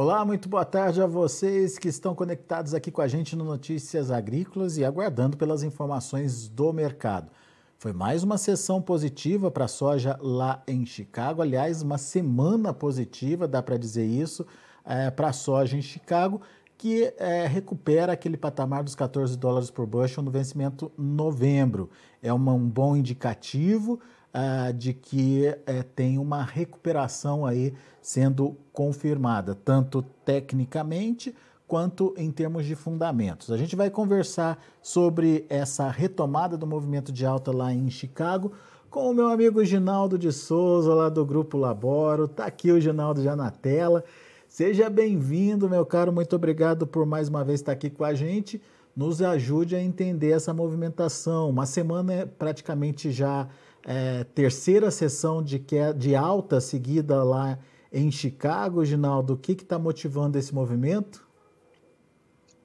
Olá, muito boa tarde a vocês que estão conectados aqui com a gente no Notícias Agrícolas e aguardando pelas informações do mercado. Foi mais uma sessão positiva para a soja lá em Chicago, aliás, uma semana positiva, dá para dizer isso, é, para a soja em Chicago, que é, recupera aquele patamar dos 14 dólares por bushel no vencimento novembro. É uma, um bom indicativo uh, de que uh, tem uma recuperação aí sendo confirmada, tanto tecnicamente quanto em termos de fundamentos. A gente vai conversar sobre essa retomada do movimento de alta lá em Chicago com o meu amigo Ginaldo de Souza, lá do Grupo Laboro. Está aqui o Ginaldo já na tela. Seja bem-vindo, meu caro. Muito obrigado por mais uma vez estar aqui com a gente. Nos ajude a entender essa movimentação. Uma semana praticamente já é, terceira sessão de, de alta seguida lá em Chicago, Ginaldo. O que está motivando esse movimento?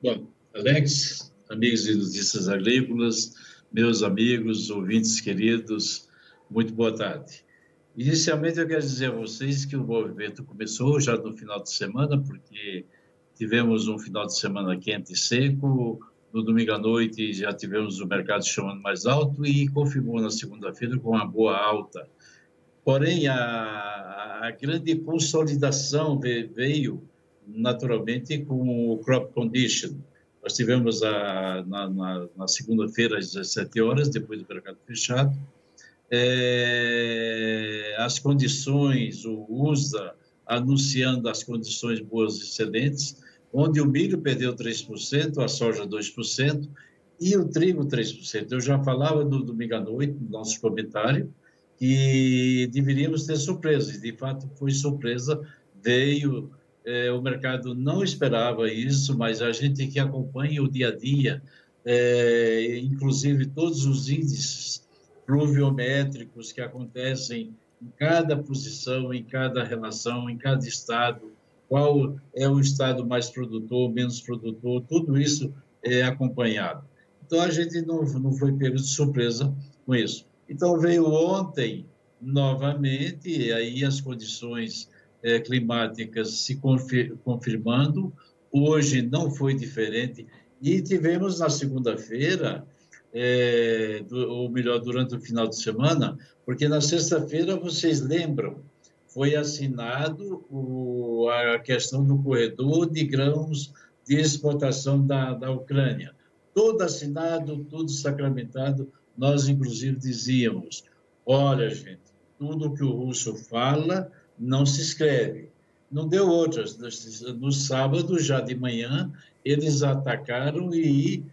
Bom, Alex, amigos e notícias agrícolas, meus amigos, ouvintes queridos, muito boa tarde. Inicialmente, eu quero dizer a vocês que o movimento começou já no final de semana, porque tivemos um final de semana quente e seco, no domingo à noite já tivemos o mercado chamando mais alto e confirmou na segunda-feira com uma boa alta. Porém, a, a grande consolidação veio naturalmente com o crop condition. Nós tivemos a, na, na, na segunda-feira às 17 horas, depois do mercado fechado, é, as condições, o USA anunciando as condições boas e excelentes, onde o milho perdeu 3%, a soja 2% e o trigo 3%. Eu já falava no domingo à noite, no nosso comentário, que deveríamos ter surpresa, e de fato foi surpresa, veio, é, o mercado não esperava isso, mas a gente que acompanha o dia a dia, é, inclusive todos os índices pluviométricos que acontecem em cada posição, em cada relação, em cada estado, qual é o estado mais produtor, menos produtor, tudo isso é acompanhado. Então a gente não, não foi pego de surpresa com isso. Então veio ontem novamente, e aí as condições é, climáticas se confir, confirmando, hoje não foi diferente, e tivemos na segunda-feira, é, ou melhor, durante o final de semana, porque na sexta-feira, vocês lembram, foi assinado o, a questão do corredor de grãos de exportação da, da Ucrânia. Tudo assinado, tudo sacramentado. Nós, inclusive, dizíamos: olha, gente, tudo que o russo fala não se escreve. Não deu outras. No sábado, já de manhã, eles atacaram e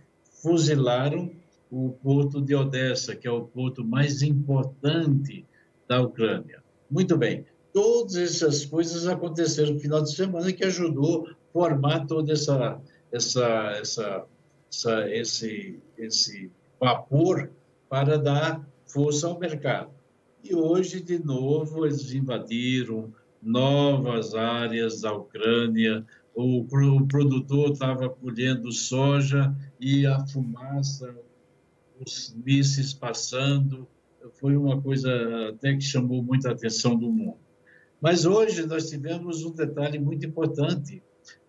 fuzilaram o porto de Odessa, que é o porto mais importante da Ucrânia. Muito bem, todas essas coisas aconteceram no final de semana que ajudou a formar toda essa, essa, essa, essa, esse, esse vapor para dar força ao mercado. E hoje, de novo, eles invadiram novas áreas da Ucrânia, o, o produtor estava colhendo soja e a fumaça, os mísseis passando, foi uma coisa até que chamou muita atenção do mundo. Mas hoje nós tivemos um detalhe muito importante.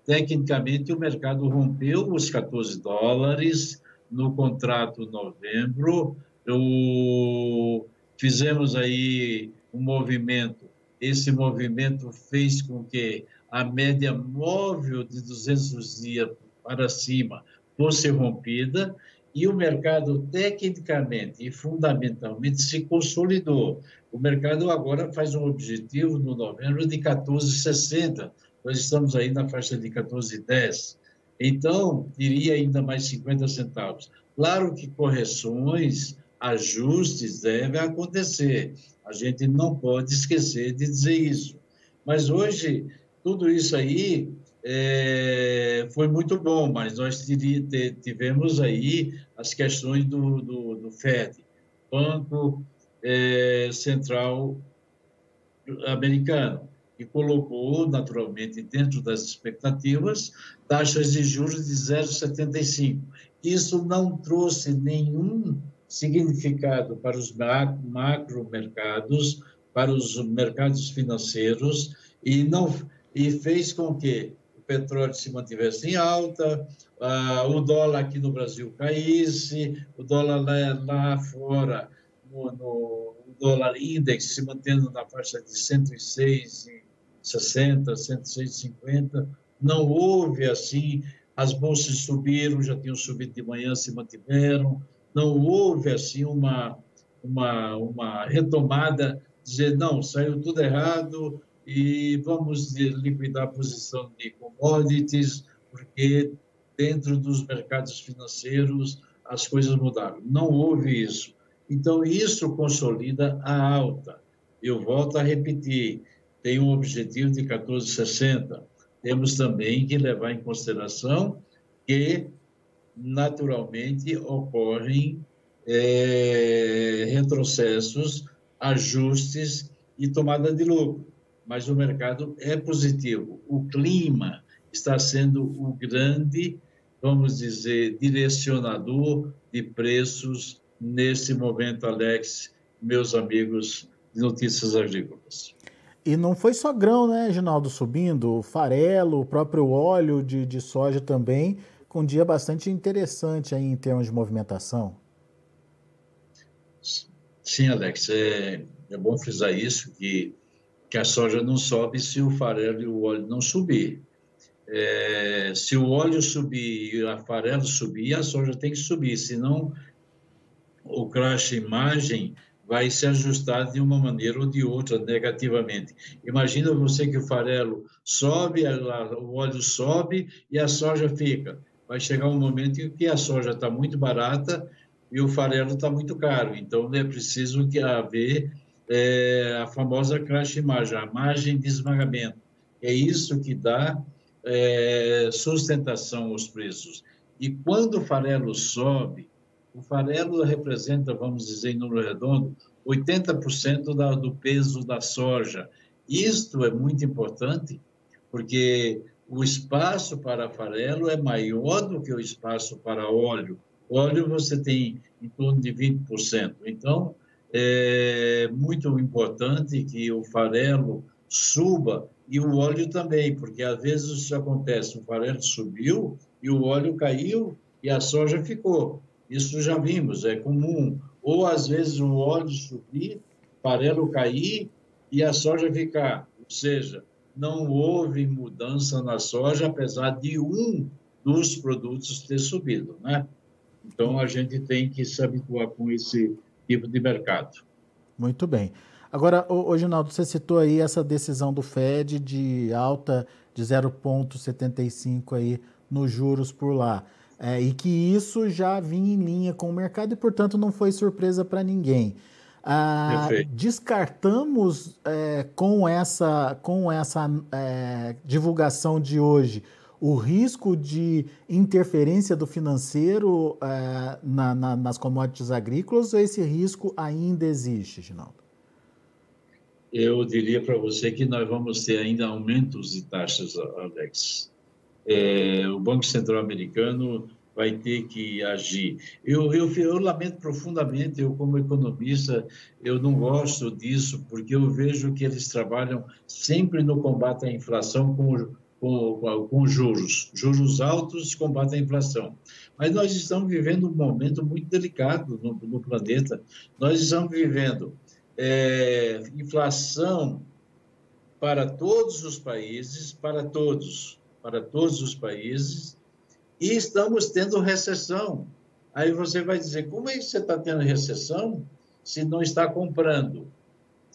Tecnicamente, o mercado rompeu os 14 dólares no contrato novembro. O... Fizemos aí um movimento. Esse movimento fez com que a média móvel de 200 dias para cima fosse rompida e o mercado tecnicamente e fundamentalmente se consolidou. O mercado agora faz um objetivo no novembro de 14,60. Nós estamos aí na faixa de 14,10. Então, iria ainda mais 50 centavos. Claro que correções, ajustes devem acontecer. A gente não pode esquecer de dizer isso. Mas hoje, tudo isso aí é, foi muito bom, mas nós tivemos aí as questões do, do, do FED, Banco é, Central Americano, que colocou, naturalmente, dentro das expectativas, taxas de juros de 0,75. Isso não trouxe nenhum significado para os macro mercados, para os mercados financeiros, e não e fez com que petróleo se mantivesse em alta, uh, o dólar aqui no Brasil caísse, o dólar lá, lá fora, no, no, dólar index se mantendo na faixa de 106,60, 106,50. Não houve assim, as bolsas subiram, já tinham subido de manhã, se mantiveram. Não houve assim uma, uma, uma retomada, dizer, não, saiu tudo errado, e vamos liquidar a posição de commodities, porque dentro dos mercados financeiros as coisas mudaram. Não houve isso. Então, isso consolida a alta. Eu volto a repetir: tem um objetivo de 14,60. Temos também que levar em consideração que, naturalmente, ocorrem é, retrocessos, ajustes e tomada de lucro mas o mercado é positivo. O clima está sendo o grande, vamos dizer, direcionador de preços nesse momento, Alex, meus amigos de Notícias Agrícolas. E não foi só grão, né, Ginaldo, subindo, o farelo, o próprio óleo de, de soja também, com um dia bastante interessante aí em termos de movimentação. Sim, Alex, é, é bom frisar isso, que que a soja não sobe se o farelo e o óleo não subir. É, se o óleo subir e a farelo subir, a soja tem que subir, senão o crash imagem vai se ajustar de uma maneira ou de outra negativamente. Imagina você que o farelo sobe, o óleo sobe e a soja fica. Vai chegar um momento em que a soja está muito barata e o farelo está muito caro. Então é preciso que haver é, a famosa crash margem, a margem de esmagamento. É isso que dá é, sustentação aos preços. E quando o farelo sobe, o farelo representa, vamos dizer em número redondo, 80% da, do peso da soja. Isto é muito importante, porque o espaço para farelo é maior do que o espaço para óleo. Óleo você tem em torno de 20%. Então, é muito importante que o farelo suba e o óleo também, porque às vezes isso acontece, o farelo subiu e o óleo caiu e a soja ficou. Isso já vimos, é comum. Ou às vezes o óleo subir, farelo cair e a soja ficar. Ou seja, não houve mudança na soja, apesar de um dos produtos ter subido, né? Então a gente tem que se habituar com esse de mercado. Muito bem. Agora, ô, Ginaldo, você citou aí essa decisão do Fed de alta de 0,75 aí nos juros por lá. É, e que isso já vinha em linha com o mercado e, portanto, não foi surpresa para ninguém. Ah, descartamos é, com essa, com essa é, divulgação de hoje o risco de interferência do financeiro uh, na, na, nas commodities agrícolas esse risco ainda existe, Ginaldo? Eu diria para você que nós vamos ter ainda aumentos de taxas, Alex. É, o Banco Central Americano vai ter que agir. Eu, eu, eu, lamento profundamente, eu como economista, eu não gosto disso, porque eu vejo que eles trabalham sempre no combate à inflação com com, com juros. Juros altos combatem a inflação. Mas nós estamos vivendo um momento muito delicado no, no planeta. Nós estamos vivendo é, inflação para todos os países, para todos, para todos os países, e estamos tendo recessão. Aí você vai dizer, como é que você está tendo recessão se não está comprando?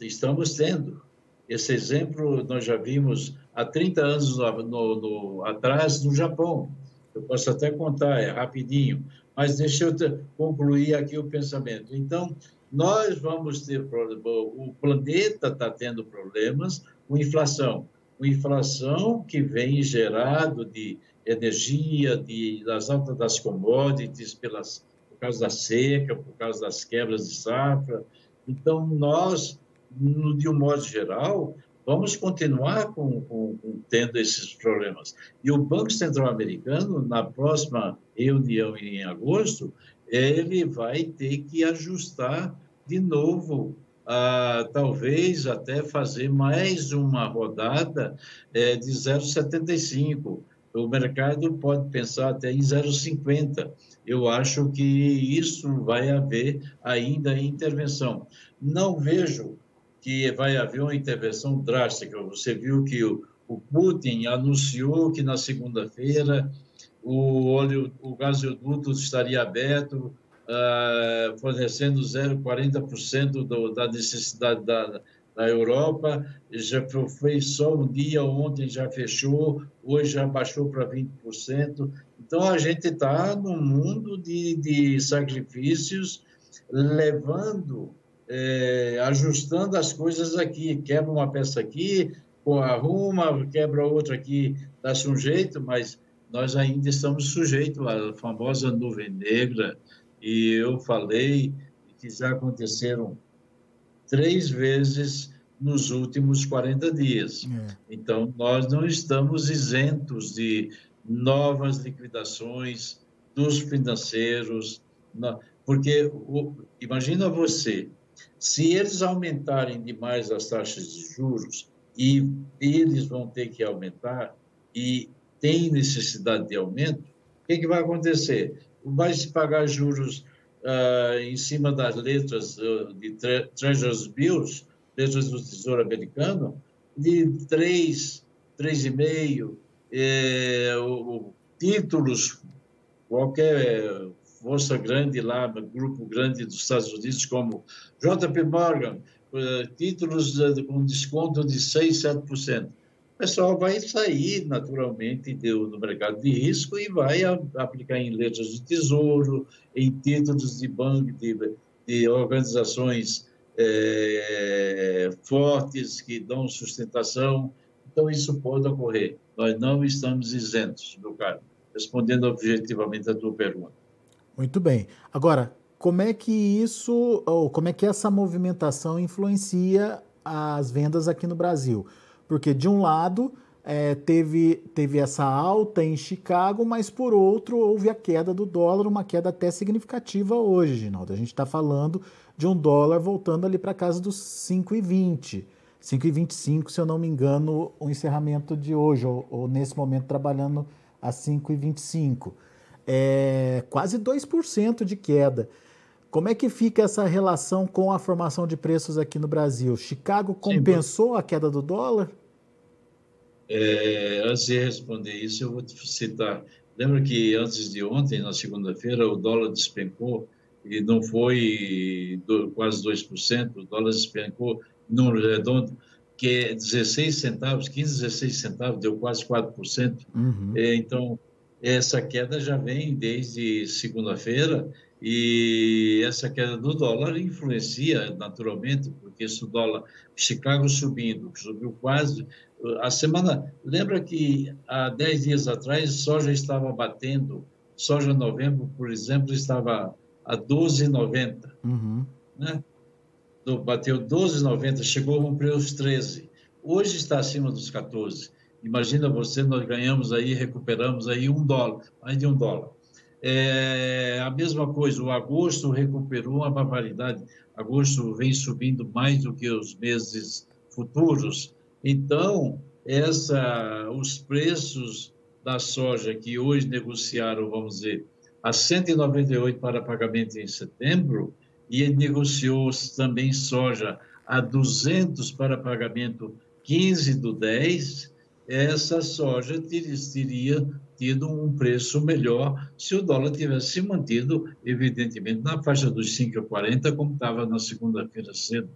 Estamos tendo. Esse exemplo nós já vimos há 30 anos no, no, atrás no Japão. Eu posso até contar, é rapidinho, mas deixa eu concluir aqui o pensamento. Então, nós vamos ter o planeta está tendo problemas com inflação, com inflação que vem gerado de energia, de, das altas das commodities, pelas, por causa da seca, por causa das quebras de safra. Então, nós no, de um modo geral, vamos continuar com, com, com, tendo esses problemas. E o Banco Central Americano, na próxima reunião em agosto, ele vai ter que ajustar de novo talvez até fazer mais uma rodada é, de 0,75. O mercado pode pensar até em 0,50. Eu acho que isso vai haver ainda intervenção. Não vejo que vai haver uma intervenção drástica. Você viu que o, o Putin anunciou que na segunda-feira o óleo, o gasoduto estaria aberto, uh, fornecendo 0,40% da necessidade da, da Europa. Já foi só um dia, ontem já fechou, hoje já baixou para 20%. Então, a gente está num mundo de, de sacrifícios, levando é, ajustando as coisas aqui. Quebra uma peça aqui, arruma, quebra outra aqui, dá-se um jeito, mas nós ainda estamos sujeitos à famosa nuvem negra. E eu falei que já aconteceram três vezes nos últimos 40 dias. É. Então, nós não estamos isentos de novas liquidações dos financeiros, porque imagina você, se eles aumentarem demais as taxas de juros, e eles vão ter que aumentar, e tem necessidade de aumento, o que, que vai acontecer? Vai se pagar juros uh, em cima das letras uh, de tre Treasury Bills, letras do Tesouro Americano, de 3, 3,5, eh, títulos, qualquer força grande lá, grupo grande dos Estados Unidos, como JP Morgan, eh, títulos com desconto de 6, 7%. O pessoal vai sair naturalmente do, do mercado de risco e vai aplicar em letras de tesouro, em títulos de banco, de, de organizações é, fortes que dão sustentação. Então, isso pode ocorrer. Nós não estamos isentos, meu caro, respondendo objetivamente a tua pergunta. Muito bem. Agora, como é que isso, ou como é que essa movimentação influencia as vendas aqui no Brasil? Porque, de um lado, é, teve, teve essa alta em Chicago, mas, por outro, houve a queda do dólar, uma queda até significativa hoje, Ginaldo. A gente está falando de um dólar voltando ali para casa dos 5,20. 5,25, se eu não me engano, o encerramento de hoje, ou, ou nesse momento trabalhando a 5,25. É quase 2% de queda. Como é que fica essa relação com a formação de preços aqui no Brasil? Chicago compensou Sim, a queda do dólar? É, antes de responder isso, eu vou te citar. Lembra que antes de ontem, na segunda-feira, o dólar despencou e não foi do, quase 2%, o dólar despencou no redondo, que é 16 centavos, 15, 16 centavos, deu quase 4%. Uhum. É, então, essa queda já vem desde segunda-feira e essa queda do dólar influencia naturalmente, porque se o dólar, Chicago subindo, subiu quase, a semana, lembra que há 10 dias atrás soja estava batendo, soja novembro, por exemplo, estava a 12,90, uhum. né? Bateu 12,90, chegou a romper os 13. Hoje está acima dos 14. Imagina você, nós ganhamos aí, recuperamos aí um dólar, mais de um dólar. É, a mesma coisa, o agosto recuperou uma barbaridade. Agosto vem subindo mais do que os meses futuros. Então, essa, os preços da soja que hoje negociaram, vamos dizer, a 198 para pagamento em setembro, e negociou também soja a 200 para pagamento 15 do 10, essa soja teria tido um preço melhor se o dólar tivesse se mantido, evidentemente, na faixa dos 5,40, como estava na segunda-feira cedo.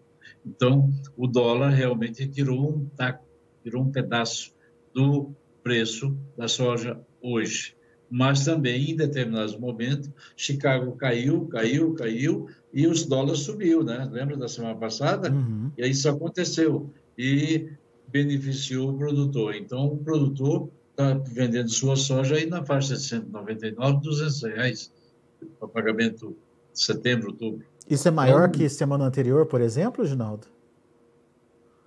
Então, o dólar realmente tirou um taco, tirou um pedaço do preço da soja hoje. Mas também, em determinados momentos, Chicago caiu, caiu, caiu, e os dólares subiu, né? Lembra da semana passada? Uhum. E isso aconteceu. E beneficiou o produtor. Então, o produtor está vendendo sua soja aí na faixa de 199, 200 reais para pagamento de setembro, outubro. Isso é maior então, que semana anterior, por exemplo, Ginaldo?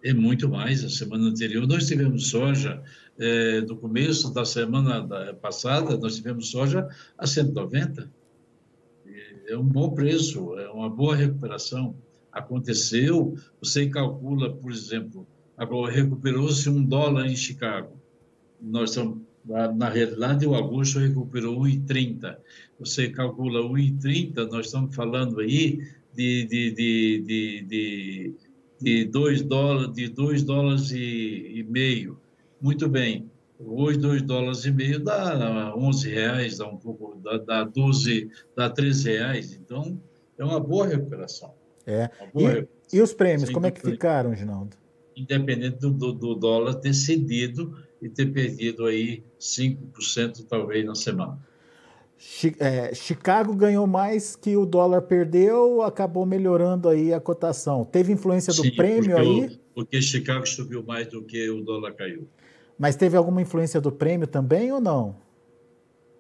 É muito mais. A semana anterior nós tivemos soja, é, do começo da semana da, passada, nós tivemos soja a 190. É um bom preço, é uma boa recuperação. aconteceu, você calcula, por exemplo, agora recuperou-se um dólar em Chicago. Nós estamos, na realidade, o agosto recuperou 1,30. Você calcula 1,30, nós estamos falando aí de, de, de, de, de, de 2 dólares, de 2 dólares e, e meio. Muito bem. Hoje, 2 dólares e meio dá 11 reais, dá um pouco, dá, dá 12, dá 13 reais. Então, é uma boa recuperação. É. Boa e, recuperação. e, os prêmios, Sem como é que ficaram, Ginaldo? Independente do, do, do, dólar ter cedido e ter perdido aí 5% talvez na semana. É, Chicago ganhou mais que o dólar perdeu, acabou melhorando aí a cotação. Teve influência do Sim, prêmio aí? porque Chicago subiu mais do que o dólar caiu. Mas teve alguma influência do prêmio também ou não?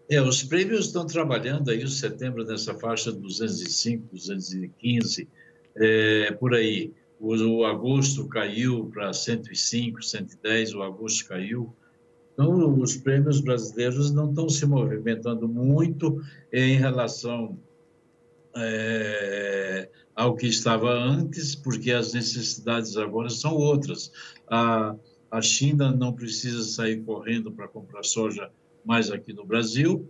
É, os prêmios estão trabalhando aí o setembro nessa faixa 205, 215, é, por aí. O, agosto caiu para 105, 110, o agosto caiu. Então, os prêmios brasileiros não estão se movimentando muito em relação é, ao que estava antes, porque as necessidades agora são outras. A, a China não precisa sair correndo para comprar soja mais aqui no Brasil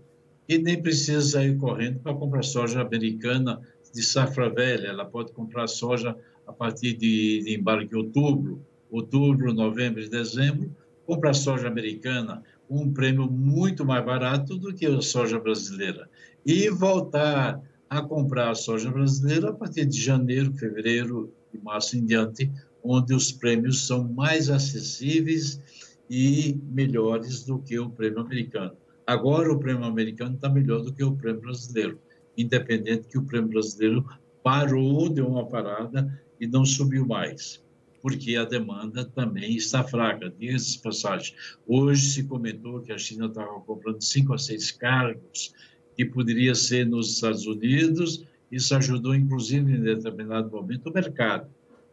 e nem precisa sair correndo para comprar soja americana de safra velha. Ela pode comprar soja a partir de, de em outubro, outubro, novembro e dezembro, comprar soja americana um prêmio muito mais barato do que a soja brasileira e voltar a comprar a soja brasileira a partir de janeiro, fevereiro e março em diante, onde os prêmios são mais acessíveis e melhores do que o prêmio americano. Agora, o prêmio americano está melhor do que o prêmio brasileiro, independente que o prêmio brasileiro parou, deu uma parada e não subiu mais, porque a demanda também está fraca. Diga-se passagem, hoje se comentou que a China estava comprando cinco a seis cargos que poderia ser nos Estados Unidos, isso ajudou, inclusive, em determinado momento, o mercado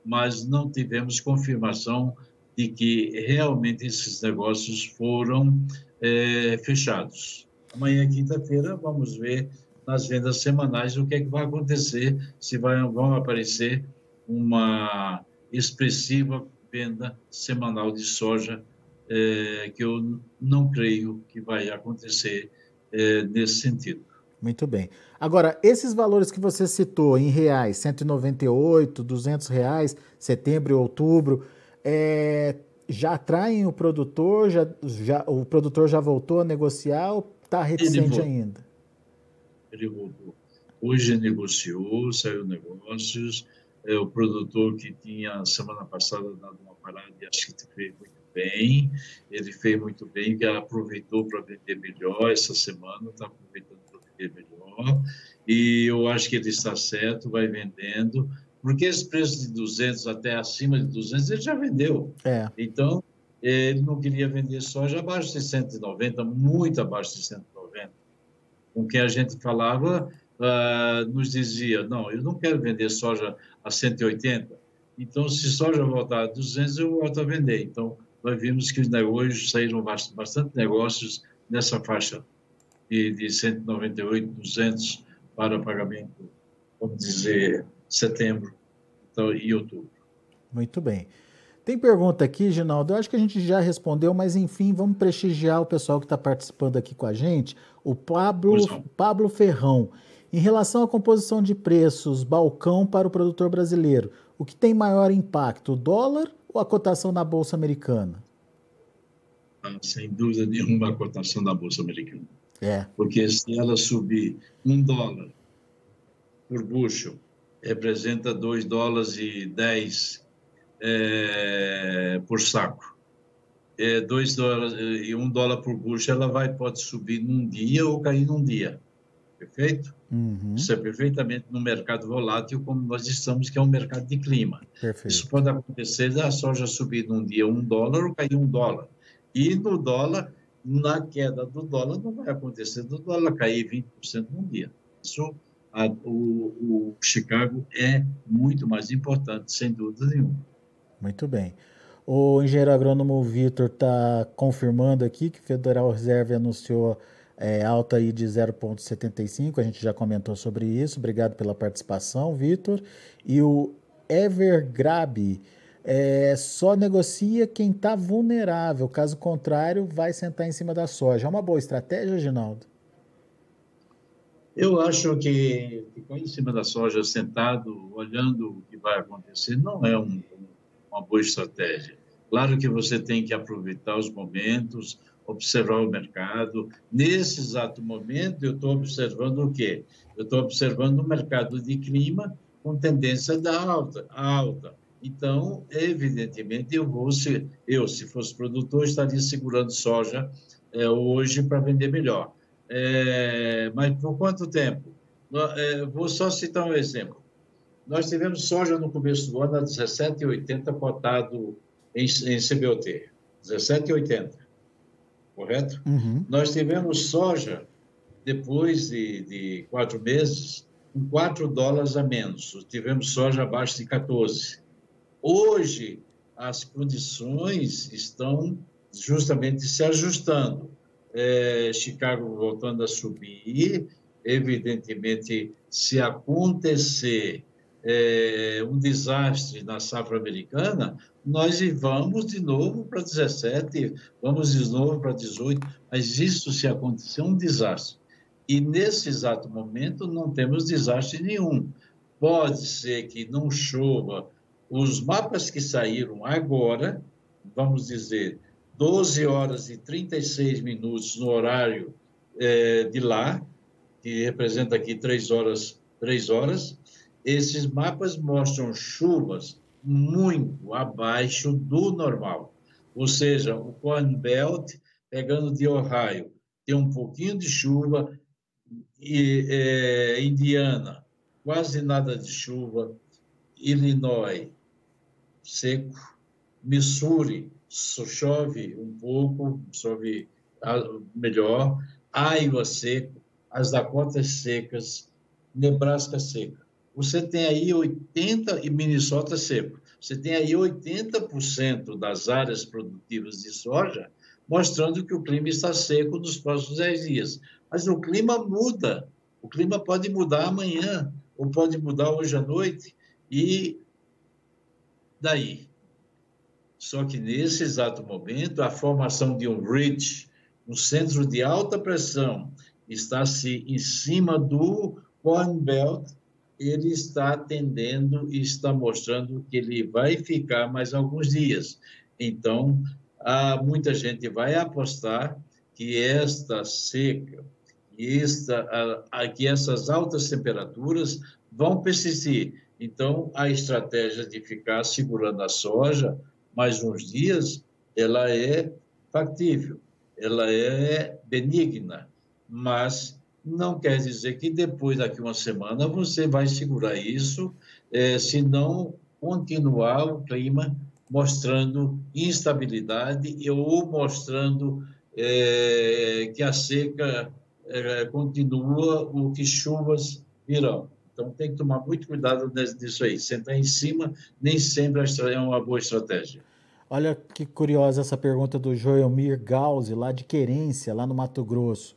mas não tivemos confirmação de que realmente esses negócios foram é, fechados. Amanhã, quinta-feira, vamos ver nas vendas semanais o que é que vai acontecer, se vai, vão aparecer uma expressiva venda semanal de soja, é, que eu não creio que vai acontecer é, nesse sentido. Muito bem. Agora, esses valores que você citou em reais, 198, 200 reais, setembro e outubro, é, já atraem o produtor? Já, já, o produtor já voltou a negociar ou está reticente Ele ainda? Ele voltou. Hoje negociou, saiu negócios. É, o produtor que tinha semana passada dado uma parada e acho que fez muito bem. Ele fez muito bem, que aproveitou para vender melhor essa semana, está aproveitando melhor, e eu acho que ele está certo, vai vendendo, porque esse preço de 200 até acima de 200 ele já vendeu. É. Então, ele não queria vender soja abaixo de 190, muito abaixo de 190. Com quem a gente falava, uh, nos dizia, não, eu não quero vender soja a 180, então se soja voltar a 200, eu volto a vender. Então, nós vimos que hoje saíram bastante negócios nessa faixa de, de 198, 200 para pagamento, vamos dizer, setembro então, e outubro. Muito bem. Tem pergunta aqui, Ginaldo. Eu acho que a gente já respondeu, mas enfim, vamos prestigiar o pessoal que está participando aqui com a gente. O Pablo, Pablo Ferrão. Em relação à composição de preços, balcão para o produtor brasileiro, o que tem maior impacto, o dólar ou a cotação na Bolsa Americana? Ah, sem dúvida nenhuma, a cotação da Bolsa Americana. É. Porque se ela subir um dólar por bushel, representa 2 dólares e 10 é, por saco. É, dois dólares e um dólar por bushel, ela vai, pode subir num dia ou cair num dia. Perfeito? Uhum. Isso é perfeitamente no mercado volátil, como nós estamos, que é um mercado de clima. Perfeito. Isso pode acontecer da soja subir num dia um dólar ou cair um dólar. E no dólar, na queda do dólar não vai acontecer do dólar cair 20% num dia. Isso, a, o, o, Chicago é muito mais importante, sem dúvida nenhuma. Muito bem. O engenheiro agrônomo Vitor está confirmando aqui que o Federal Reserve anunciou é, alta aí de 0,75, a gente já comentou sobre isso. Obrigado pela participação, Vitor. E o Evergrab. É, só negocia quem está vulnerável, caso contrário, vai sentar em cima da soja. É uma boa estratégia, Ginaldo? Eu acho que ficar em cima da soja sentado, olhando o que vai acontecer, não é um, uma boa estratégia. Claro que você tem que aproveitar os momentos, observar o mercado. Nesse exato momento, eu estou observando o quê? Eu estou observando o mercado de clima com tendência da alta, alta. Então, evidentemente, eu vou, se eu, se fosse produtor, estaria segurando soja é, hoje para vender melhor. É, mas por quanto tempo? É, vou só citar um exemplo. Nós tivemos soja no começo do ano a 17,80 cotado em, em CBOT. 17,80 correto? Uhum. Nós tivemos soja, depois de, de quatro meses, com 4 dólares a menos. Tivemos soja abaixo de 14. Hoje, as condições estão justamente se ajustando. É, Chicago voltando a subir, evidentemente, se acontecer é, um desastre na safra americana, nós vamos de novo para 17, vamos de novo para 18, mas isso se acontecer um desastre. E nesse exato momento não temos desastre nenhum. Pode ser que não chova. Os mapas que saíram agora, vamos dizer, 12 horas e 36 minutos no horário é, de lá, que representa aqui 3 horas, 3 horas, esses mapas mostram chuvas muito abaixo do normal. Ou seja, o Corn Belt, pegando de Ohio, tem um pouquinho de chuva, e é, Indiana, quase nada de chuva, Illinois, seco, Missouri, chove um pouco, chove melhor, Iowa seco, as Dakotas secas, Nebraska seca você tem aí 80% e Minnesota seco. Você tem aí 80% das áreas produtivas de soja mostrando que o clima está seco nos próximos 10 dias. Mas o clima muda. O clima pode mudar amanhã ou pode mudar hoje à noite e daí. Só que nesse exato momento, a formação de um ridge, um centro de alta pressão, está se em cima do Corn Belt ele está atendendo e está mostrando que ele vai ficar mais alguns dias. Então, há, muita gente vai apostar que esta seca, esta, a, a, que essas altas temperaturas vão persistir. Então, a estratégia de ficar segurando a soja mais uns dias, ela é factível, ela é benigna, mas não quer dizer que depois, daqui uma semana, você vai segurar isso, é, se não continuar o clima mostrando instabilidade ou mostrando é, que a seca é, continua ou que chuvas virão. Então, tem que tomar muito cuidado disso aí. Sentar em cima nem sempre é uma boa estratégia. Olha que curiosa essa pergunta do Joelmir Gauzi, lá de Querência, lá no Mato Grosso.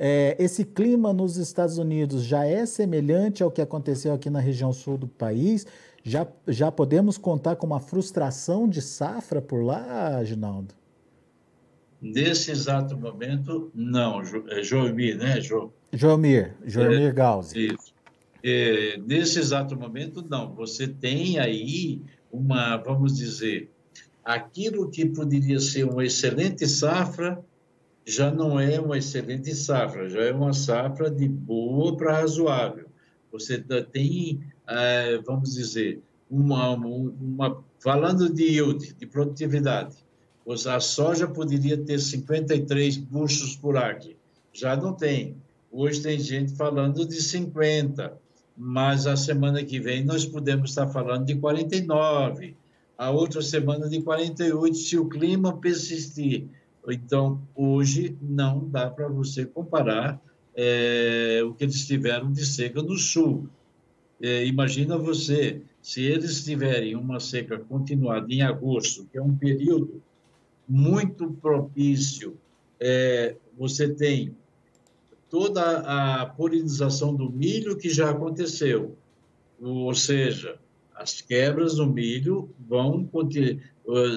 É, esse clima nos Estados Unidos já é semelhante ao que aconteceu aqui na região sul do país? Já, já podemos contar com uma frustração de safra por lá, Ginaldo? Nesse exato momento, não. É Joelmir, né, jo? Joelmir, Joelmir é, Gauzi. Isso. É, nesse exato momento, não. Você tem aí uma, vamos dizer, aquilo que poderia ser uma excelente safra já não é uma excelente safra, já é uma safra de boa para razoável. Você tem, é, vamos dizer, uma, uma, falando de yield, de produtividade, a soja poderia ter 53 buchos por acre, já não tem. Hoje tem gente falando de 50, mas a semana que vem nós podemos estar falando de 49, a outra semana de 48, se o clima persistir então, hoje não dá para você comparar é, o que eles tiveram de seca no sul. É, imagina você, se eles tiverem uma seca continuada em agosto, que é um período muito propício, é, você tem toda a polinização do milho que já aconteceu, ou seja, as quebras no milho vão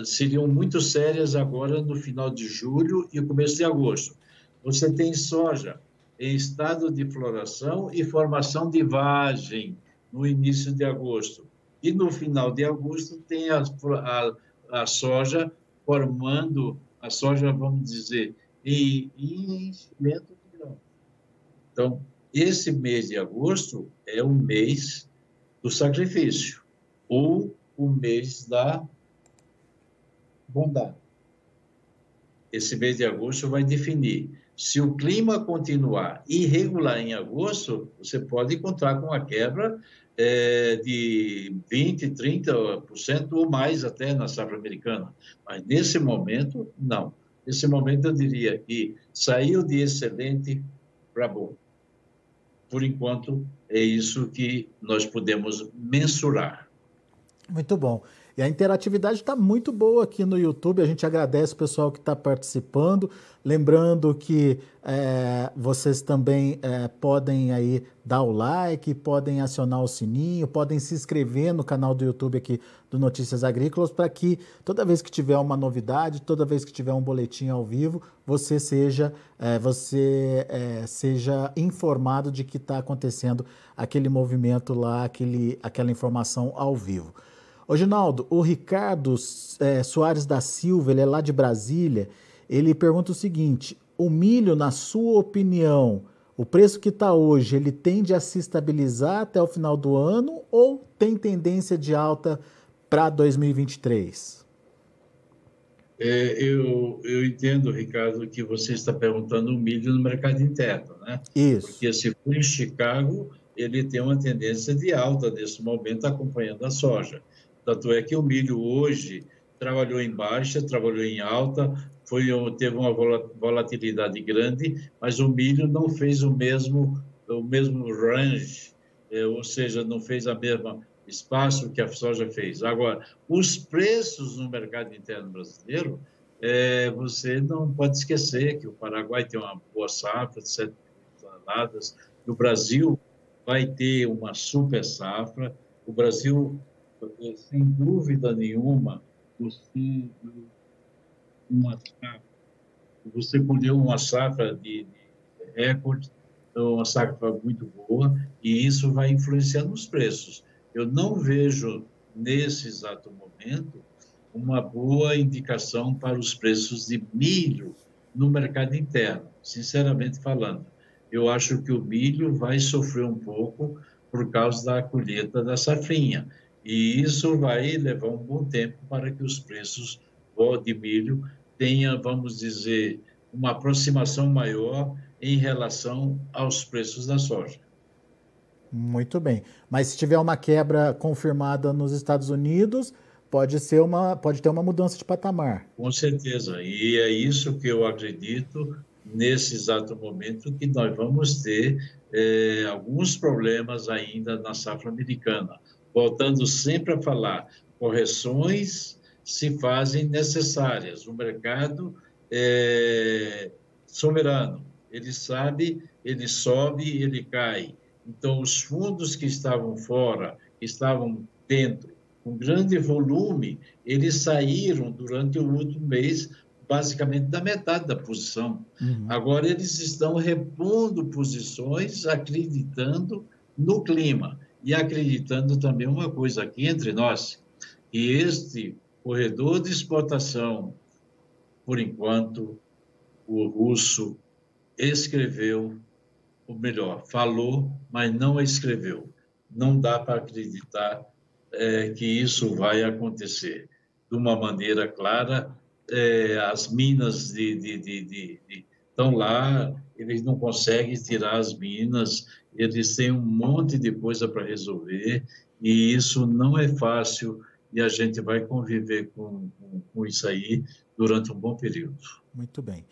seriam muito sérias agora no final de julho e começo de agosto. Você tem soja em estado de floração e formação de vagem no início de agosto. E no final de agosto tem a, a, a soja formando, a soja, vamos dizer, em, em enchimento de grão. Então, esse mês de agosto é o mês do sacrifício, ou o mês da bondade. Esse mês de agosto vai definir se o clima continuar irregular em agosto, você pode encontrar com uma quebra é, de 20%, 30% ou mais até na safra americana. Mas nesse momento, não. Nesse momento, eu diria que saiu de excelente para bom. Por enquanto, é isso que nós podemos mensurar. Muito bom. A interatividade está muito boa aqui no YouTube. A gente agradece o pessoal que está participando. Lembrando que é, vocês também é, podem aí dar o like, podem acionar o sininho, podem se inscrever no canal do YouTube aqui do Notícias Agrícolas para que toda vez que tiver uma novidade, toda vez que tiver um boletim ao vivo, você seja é, você é, seja informado de que está acontecendo aquele movimento lá, aquele, aquela informação ao vivo. Ô, Ginaldo, o Ricardo é, Soares da Silva, ele é lá de Brasília, ele pergunta o seguinte: o milho, na sua opinião, o preço que está hoje, ele tende a se estabilizar até o final do ano ou tem tendência de alta para 2023? É, eu, eu entendo, Ricardo, que você está perguntando o milho no mercado interno, né? Isso. Porque se for em Chicago, ele tem uma tendência de alta nesse momento, acompanhando a soja. Tanto é que o milho hoje trabalhou em baixa, trabalhou em alta, foi, teve uma volatilidade grande, mas o milho não fez o mesmo, o mesmo range, é, ou seja, não fez a mesma espaço que a soja fez. Agora, os preços no mercado interno brasileiro, é, você não pode esquecer que o Paraguai tem uma boa safra de 7 toneladas, o Brasil vai ter uma super safra, o Brasil porque, sem dúvida nenhuma, você, uma você colheu uma safra de, de recorde, uma safra muito boa, e isso vai influenciar nos preços. Eu não vejo, nesse exato momento, uma boa indicação para os preços de milho no mercado interno, sinceramente falando. Eu acho que o milho vai sofrer um pouco por causa da colheita da safrinha. E isso vai levar um bom tempo para que os preços de milho tenham, vamos dizer, uma aproximação maior em relação aos preços da soja. Muito bem. Mas se tiver uma quebra confirmada nos Estados Unidos, pode ser uma, pode ter uma mudança de patamar. Com certeza. E é isso que eu acredito nesse exato momento que nós vamos ter é, alguns problemas ainda na safra americana voltando sempre a falar, correções se fazem necessárias. O mercado é soberano, ele sabe, ele sobe, ele cai. Então, os fundos que estavam fora, que estavam dentro, com grande volume, eles saíram durante o último mês basicamente da metade da posição. Uhum. Agora eles estão repondo posições, acreditando no clima e acreditando também uma coisa aqui entre nós, que este corredor de exportação, por enquanto, o russo escreveu, ou melhor, falou, mas não escreveu. Não dá para acreditar é, que isso vai acontecer de uma maneira clara. É, as minas de, de, de, de, estão lá, eles não conseguem tirar as minas, eles têm um monte de coisa para resolver e isso não é fácil e a gente vai conviver com, com, com, isso aí durante um bom período. Muito bem.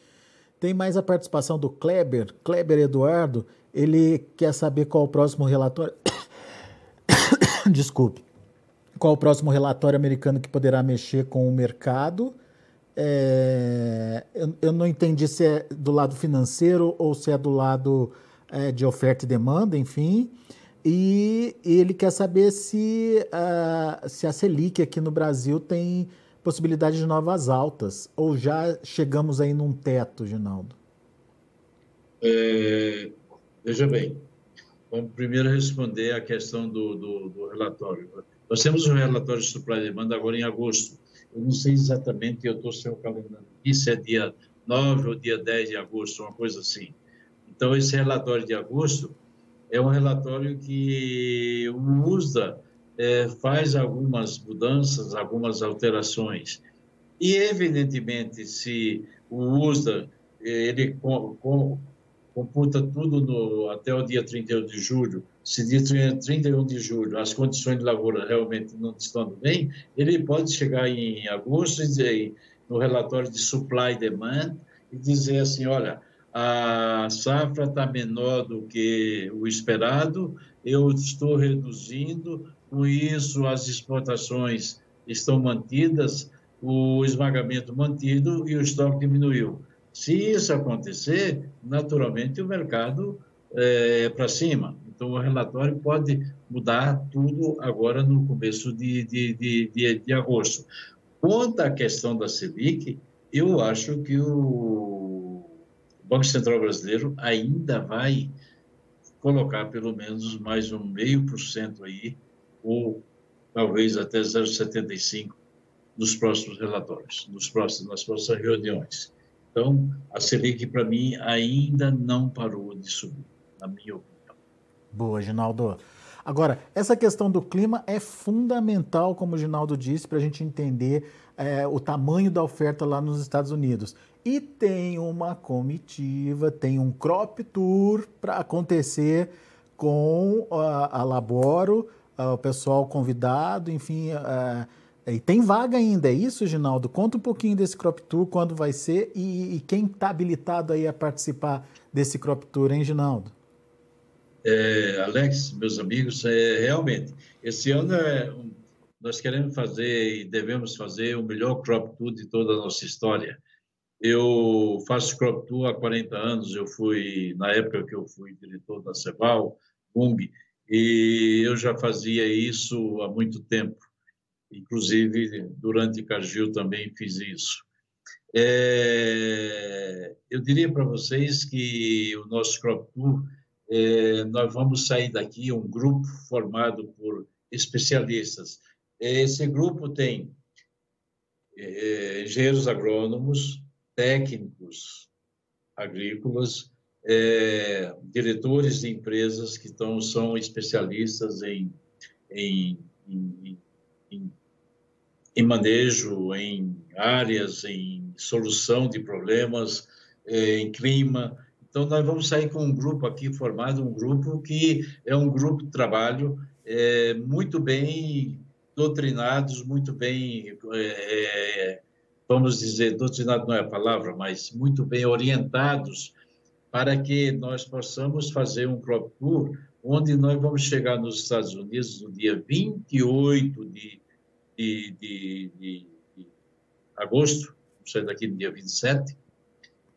Tem mais a participação do Kleber, Kleber Eduardo, ele quer saber qual o próximo relatório. Desculpe. Qual o próximo relatório americano que poderá mexer com o mercado? É, eu, eu, não entendi se é do lado financeiro ou se é do lado é, de oferta e demanda, enfim. e ele quer saber se, uh, se a Selic aqui no Brasil tem possibilidade de novas altas, ou já chegamos aí num teto, Ginaldo? É, veja bem, vamos primeiro responder a questão do, do, do relatório. Nós temos um relatório de supply e demanda agora em agosto. Eu não sei exatamente, eu estou sem o calendário se é dia 9 ou dia 10 de agosto, uma coisa assim. Então, esse relatório de agosto é um relatório que o USDA é, faz algumas mudanças, algumas alterações. E, evidentemente, se o USDA ele com, com, computa tudo no, até o dia 31 de julho, se dia 31 de julho as condições de lavoura realmente não estão bem, ele pode chegar em agosto e dizer, no relatório de supply demand e dizer assim, olha, a safra está menor do que o esperado, eu estou reduzindo, com isso as exportações estão mantidas, o esmagamento mantido e o estoque diminuiu. Se isso acontecer, naturalmente o mercado é, é para cima. Então, o relatório pode mudar tudo agora no começo de, de, de, de, de agosto. Quanto à questão da Selic, eu acho que o Banco Central Brasileiro ainda vai colocar pelo menos mais um meio por cento aí, ou talvez até 0,75 nos próximos relatórios, nos próximos, nas próximas reuniões. Então, a Selic, para mim, ainda não parou de subir, na minha opinião. Boa, Ginaldo. Agora, essa questão do clima é fundamental, como o Ginaldo disse, para a gente entender é, o tamanho da oferta lá nos Estados Unidos. E tem uma comitiva, tem um crop tour para acontecer com a, a Laboro, o pessoal convidado, enfim. A, e tem vaga ainda, é isso, Ginaldo? Conta um pouquinho desse crop tour, quando vai ser e, e quem está habilitado aí a participar desse crop tour, hein, Ginaldo? É, Alex, meus amigos, é, realmente, esse ano é, nós queremos fazer e devemos fazer o melhor crop tour de toda a nossa história. Eu faço crop tour há 40 anos, eu fui, na época que eu fui diretor da Ceval, Bung, e eu já fazia isso há muito tempo. Inclusive, durante Cargill também fiz isso. É, eu diria para vocês que o nosso crop tour é, nós vamos sair daqui um grupo formado por especialistas. Esse grupo tem é, engenheiros agrônomos, técnicos agrícolas, é, diretores de empresas que estão, são especialistas em, em, em, em, em manejo, em áreas, em solução de problemas, é, em clima, então, nós vamos sair com um grupo aqui formado, um grupo que é um grupo de trabalho é, muito bem doutrinados, muito bem, é, vamos dizer, doutrinado não é a palavra, mas muito bem orientados para que nós possamos fazer um crop tour onde nós vamos chegar nos Estados Unidos no dia 28 de, de, de, de, de agosto, daqui no dia 27,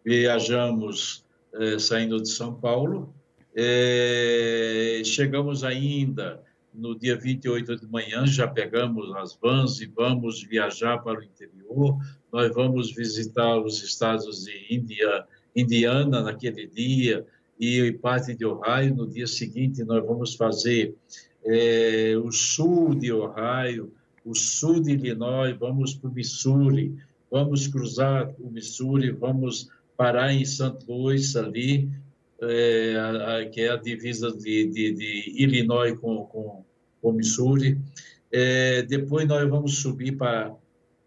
viajamos eh, saindo de São Paulo. Eh, chegamos ainda no dia 28 de manhã, já pegamos as vans e vamos viajar para o interior. Nós vamos visitar os estados de Índia, Indiana naquele dia e parte de Ohio. No dia seguinte, nós vamos fazer é, o sul de Ohio, o sul de Illinois, vamos para o Missouri, vamos cruzar o Missouri, vamos parar em St. Louis, ali, é, a, a, que é a divisa de, de, de Illinois com, com, com Missouri. É, depois nós vamos subir para,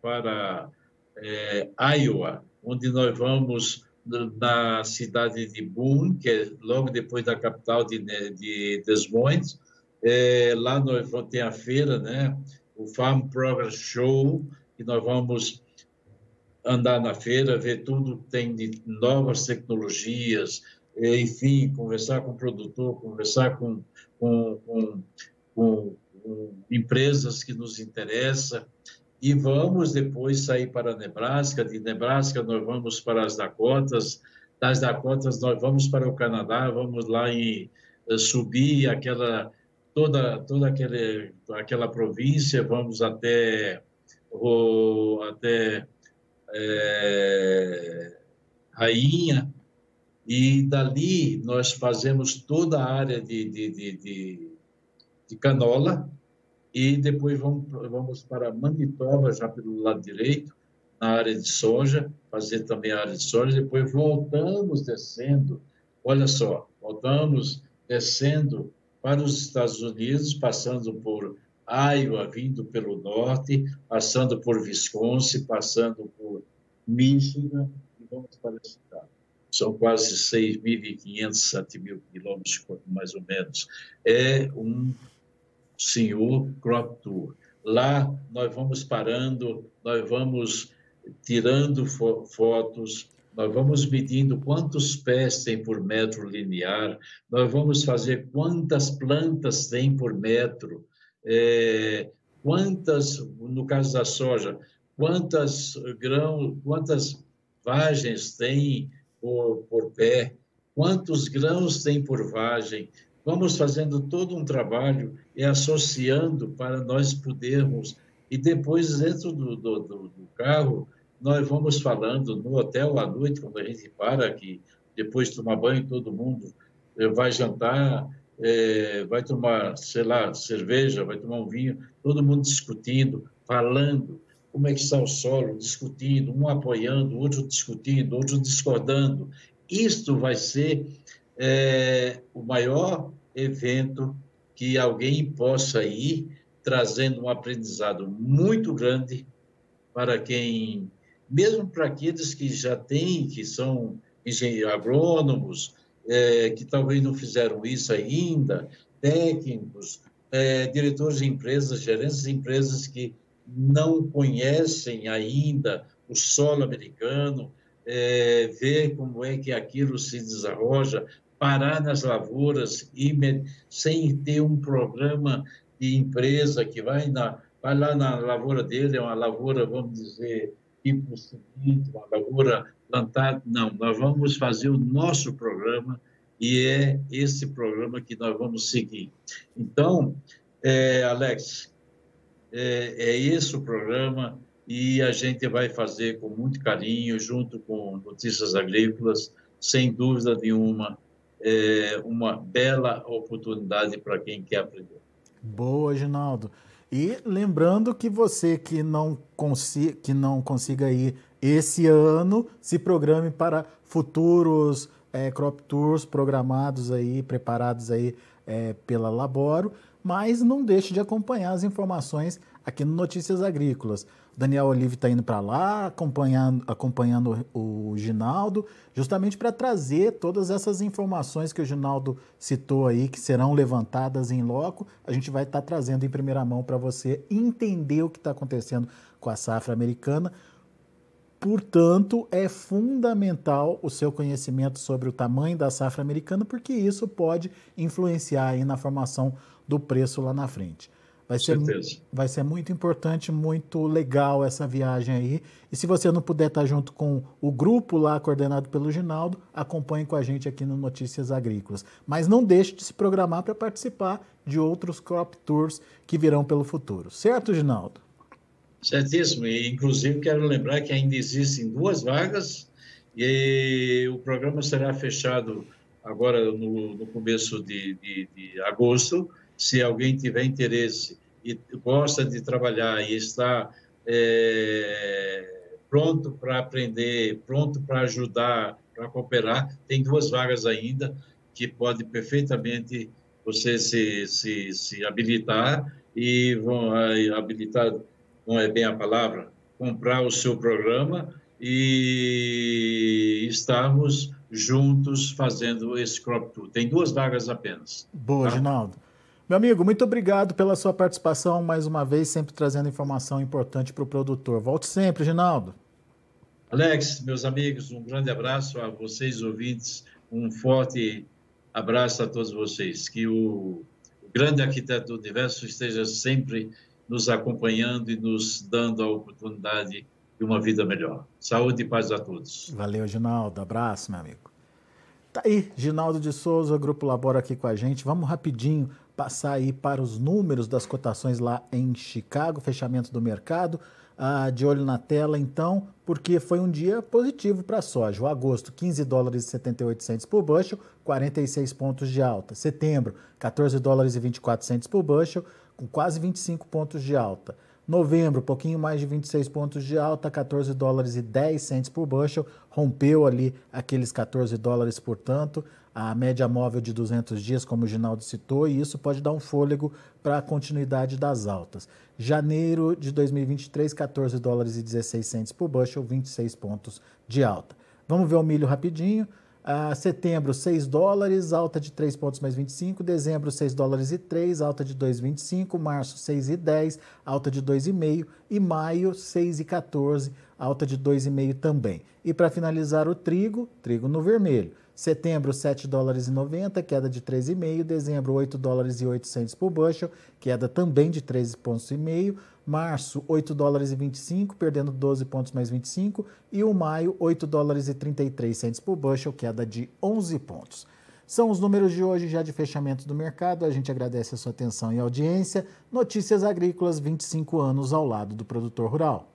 para é, Iowa, onde nós vamos na cidade de Boone, que é logo depois da capital de, de Des Moines. É, lá nós vamos ter a feira, né? o Farm Progress Show, que nós vamos andar na feira, ver tudo que tem de novas tecnologias, enfim, conversar com o produtor, conversar com, com, com, com, empresas que nos interessam, e vamos depois sair para Nebraska, de Nebraska nós vamos para as Dakotas, das Dakotas nós vamos para o Canadá, vamos lá em eh, subir aquela toda, toda aquele, aquela província, vamos até, o, até é, Rainha, e dali nós fazemos toda a área de, de, de, de, de canola, e depois vamos, vamos para Manitoba, já pelo lado direito, na área de soja, fazer também a área de soja, depois voltamos descendo, olha só, voltamos descendo para os Estados Unidos, passando por Iowa, vindo pelo norte, passando por Wisconsin, passando por Michigan e vamos para Chicago. São quase 6.500, 7 mil quilômetros, mais ou menos. É um senhor crop tour. Lá nós vamos parando, nós vamos tirando fo fotos, nós vamos medindo quantos pés tem por metro linear, nós vamos fazer quantas plantas tem por metro, é, quantas, no caso da soja, quantas grãos, quantas vagens tem por, por pé, quantos grãos tem por vagem. Vamos fazendo todo um trabalho e associando para nós podermos. E depois, dentro do, do, do carro, nós vamos falando no hotel à noite, quando a gente para, que depois de tomar banho, todo mundo eh, vai jantar, é, vai tomar, sei lá, cerveja, vai tomar um vinho, todo mundo discutindo, falando como é que está o solo, discutindo, um apoiando, outro discutindo, outro discordando. Isto vai ser é, o maior evento que alguém possa ir trazendo um aprendizado muito grande para quem mesmo para aqueles que já têm, que são engenheiros agrônomos, é, que talvez não fizeram isso ainda, técnicos, é, diretores de empresas, gerentes de empresas que não conhecem ainda o solo americano, é, ver como é que aquilo se desarroja, parar nas lavouras e sem ter um programa de empresa que vai, na, vai lá na lavoura dele, é uma lavoura, vamos dizer, tipo seguinte, uma lavoura plantada. Não, nós vamos fazer o nosso programa e é esse programa que nós vamos seguir. Então, é, Alex, é, é esse o programa e a gente vai fazer com muito carinho, junto com Notícias Agrícolas, sem dúvida nenhuma, é uma bela oportunidade para quem quer aprender. Boa, Ginaldo. E lembrando que você que não, consi que não consiga ir esse ano, se programe para futuros é, crop tours programados aí, preparados aí é, pela Laboro, mas não deixe de acompanhar as informações aqui no Notícias Agrícolas. Daniel Olive está indo para lá, acompanhando, acompanhando o Ginaldo, justamente para trazer todas essas informações que o Ginaldo citou aí, que serão levantadas em loco. A gente vai estar tá trazendo em primeira mão para você entender o que está acontecendo com a safra americana. Portanto, é fundamental o seu conhecimento sobre o tamanho da safra americana, porque isso pode influenciar aí na formação do preço lá na frente. Vai ser, vai ser muito importante, muito legal essa viagem aí. E se você não puder estar junto com o grupo lá coordenado pelo Ginaldo, acompanhe com a gente aqui no Notícias Agrícolas. Mas não deixe de se programar para participar de outros crop tours que virão pelo futuro. Certo, Ginaldo? Certíssimo. E, inclusive, quero lembrar que ainda existem duas vagas e o programa será fechado agora no, no começo de, de, de agosto se alguém tiver interesse e gosta de trabalhar e está é, pronto para aprender, pronto para ajudar, para cooperar, tem duas vagas ainda que pode perfeitamente você se, se, se habilitar e vão habilitar, não é bem a palavra, comprar o seu programa e estarmos juntos fazendo esse crop tour. Tem duas vagas apenas. Boa, tá? Ginaldo. Meu amigo, muito obrigado pela sua participação mais uma vez, sempre trazendo informação importante para o produtor. Volte sempre, Ginaldo. Alex, meus amigos, um grande abraço a vocês, ouvintes, um forte abraço a todos vocês. Que o, grande arquiteto do universo esteja sempre nos acompanhando e nos dando a oportunidade de uma vida melhor. Saúde e paz a todos. Valeu, Ginaldo. Abraço, meu amigo. Tá aí, Ginaldo de Souza, Grupo Labora aqui com a gente. Vamos rapidinho passar aí para os números das cotações lá em Chicago, fechamento do mercado. Ah, de olho na tela, então, porque foi um dia positivo para a soja. O agosto, 15 dólares e 78 por bushel, 46 pontos de alta. Setembro, 14 dólares e 24 por bushel, com quase 25 pontos de alta. Novembro, pouquinho mais de 26 pontos de alta, 14 dólares e 10 centes por bushel, rompeu ali aqueles 14 dólares, portanto, a média móvel de 200 dias, como o Ginaldo citou, e isso pode dar um fôlego para a continuidade das altas. Janeiro de 2023, 14 dólares e 16 centes por bushel, 26 pontos de alta. Vamos ver o milho rapidinho. Uh, setembro, 6 dólares, alta de 3 pontos mais 25. Dezembro, 6 dólares e 3, alta de 2,25. Março, 6 e 10, alta de 2,5. E maio, 6 e 14, alta de 2,5 também. E para finalizar o trigo, trigo no vermelho. Setembro, 7 dólares e 90, queda de 3,5. Dezembro, 8 dólares e 800 por bushel, queda também de 13,5 pontos. E meio. Março, 8 dólares e 25, perdendo 12 pontos mais 25. E o maio, 8 dólares e 33 por bushel, queda de 11 pontos. São os números de hoje já de fechamento do mercado. A gente agradece a sua atenção e audiência. Notícias Agrícolas, 25 anos ao lado do produtor rural.